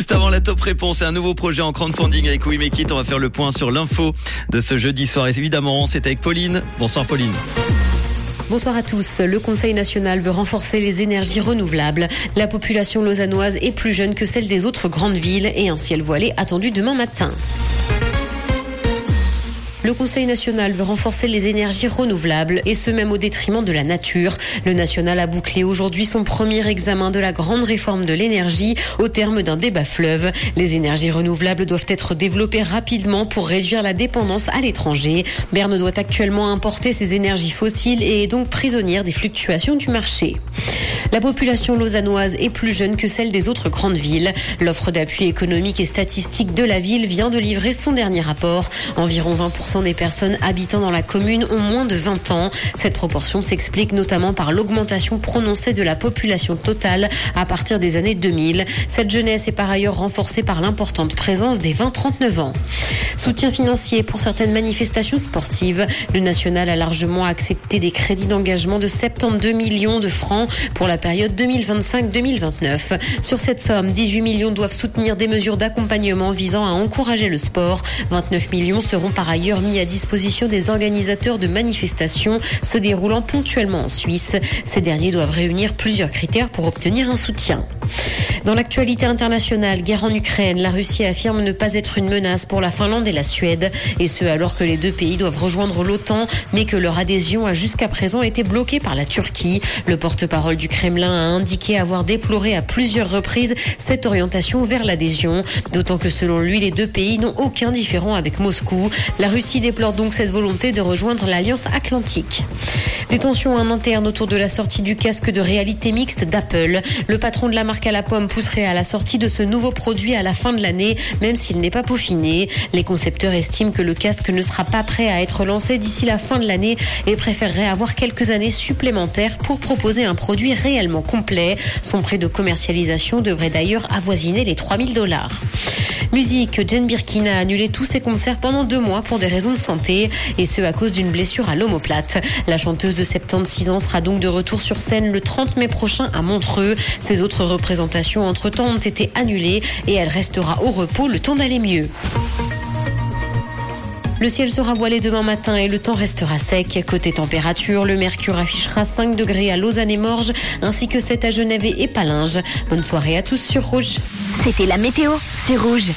Juste avant la top réponse et un nouveau projet en crowdfunding avec We Make It, on va faire le point sur l'info de ce jeudi soir. Et évidemment, c'est avec Pauline. Bonsoir Pauline. Bonsoir à tous. Le Conseil national veut renforcer les énergies renouvelables. La population lausannoise est plus jeune que celle des autres grandes villes et un ciel voilé attendu demain matin. Le Conseil national veut renforcer les énergies renouvelables et ce même au détriment de la nature. Le national a bouclé aujourd'hui son premier examen de la grande réforme de l'énergie au terme d'un débat fleuve. Les énergies renouvelables doivent être développées rapidement pour réduire la dépendance à l'étranger. Berne doit actuellement importer ses énergies fossiles et est donc prisonnière des fluctuations du marché. La population lausannoise est plus jeune que celle des autres grandes villes. L'offre d'appui économique et statistique de la ville vient de livrer son dernier rapport. Environ 20% des personnes habitant dans la commune ont moins de 20 ans. Cette proportion s'explique notamment par l'augmentation prononcée de la population totale à partir des années 2000. Cette jeunesse est par ailleurs renforcée par l'importante présence des 20-39 ans. Soutien financier pour certaines manifestations sportives. Le national a largement accepté des crédits d'engagement de 72 millions de francs pour la période 2025-2029. Sur cette somme, 18 millions doivent soutenir des mesures d'accompagnement visant à encourager le sport. 29 millions seront par ailleurs mis à disposition des organisateurs de manifestations se déroulant ponctuellement en Suisse. Ces derniers doivent réunir plusieurs critères pour obtenir un soutien. Dans l'actualité internationale, guerre en Ukraine, la Russie affirme ne pas être une menace pour la Finlande et la Suède, et ce alors que les deux pays doivent rejoindre l'OTAN, mais que leur adhésion a jusqu'à présent été bloquée par la Turquie. Le porte-parole du Kremlin a indiqué avoir déploré à plusieurs reprises cette orientation vers l'adhésion, d'autant que selon lui, les deux pays n'ont aucun différent avec Moscou. La Russie déplore donc cette volonté de rejoindre l'Alliance Atlantique. Des tensions en interne autour de la sortie du casque de réalité mixte d'Apple. Le patron de la marque à la pomme pousserait à la sortie de ce nouveau produit à la fin de l'année, même s'il n'est pas peaufiné. Les concepteurs estiment que le casque ne sera pas prêt à être lancé d'ici la fin de l'année et préféreraient avoir quelques années supplémentaires pour proposer un produit réellement complet. Son prix de commercialisation devrait d'ailleurs avoisiner les 3000 dollars. Musique, Jane Birkin a annulé tous ses concerts pendant deux mois pour des raisons de santé et ce à cause d'une blessure à l'omoplate. La chanteuse de 76 ans sera donc de retour sur scène le 30 mai prochain à Montreux. Ses autres représentations entre-temps ont été annulées et elle restera au repos le temps d'aller mieux. Le ciel sera voilé demain matin et le temps restera sec. Côté température, le mercure affichera 5 degrés à Lausanne et Morges, ainsi que 7 à Genève et Palinges. Bonne soirée à tous sur Rouge. C'était la météo, c'est Rouge.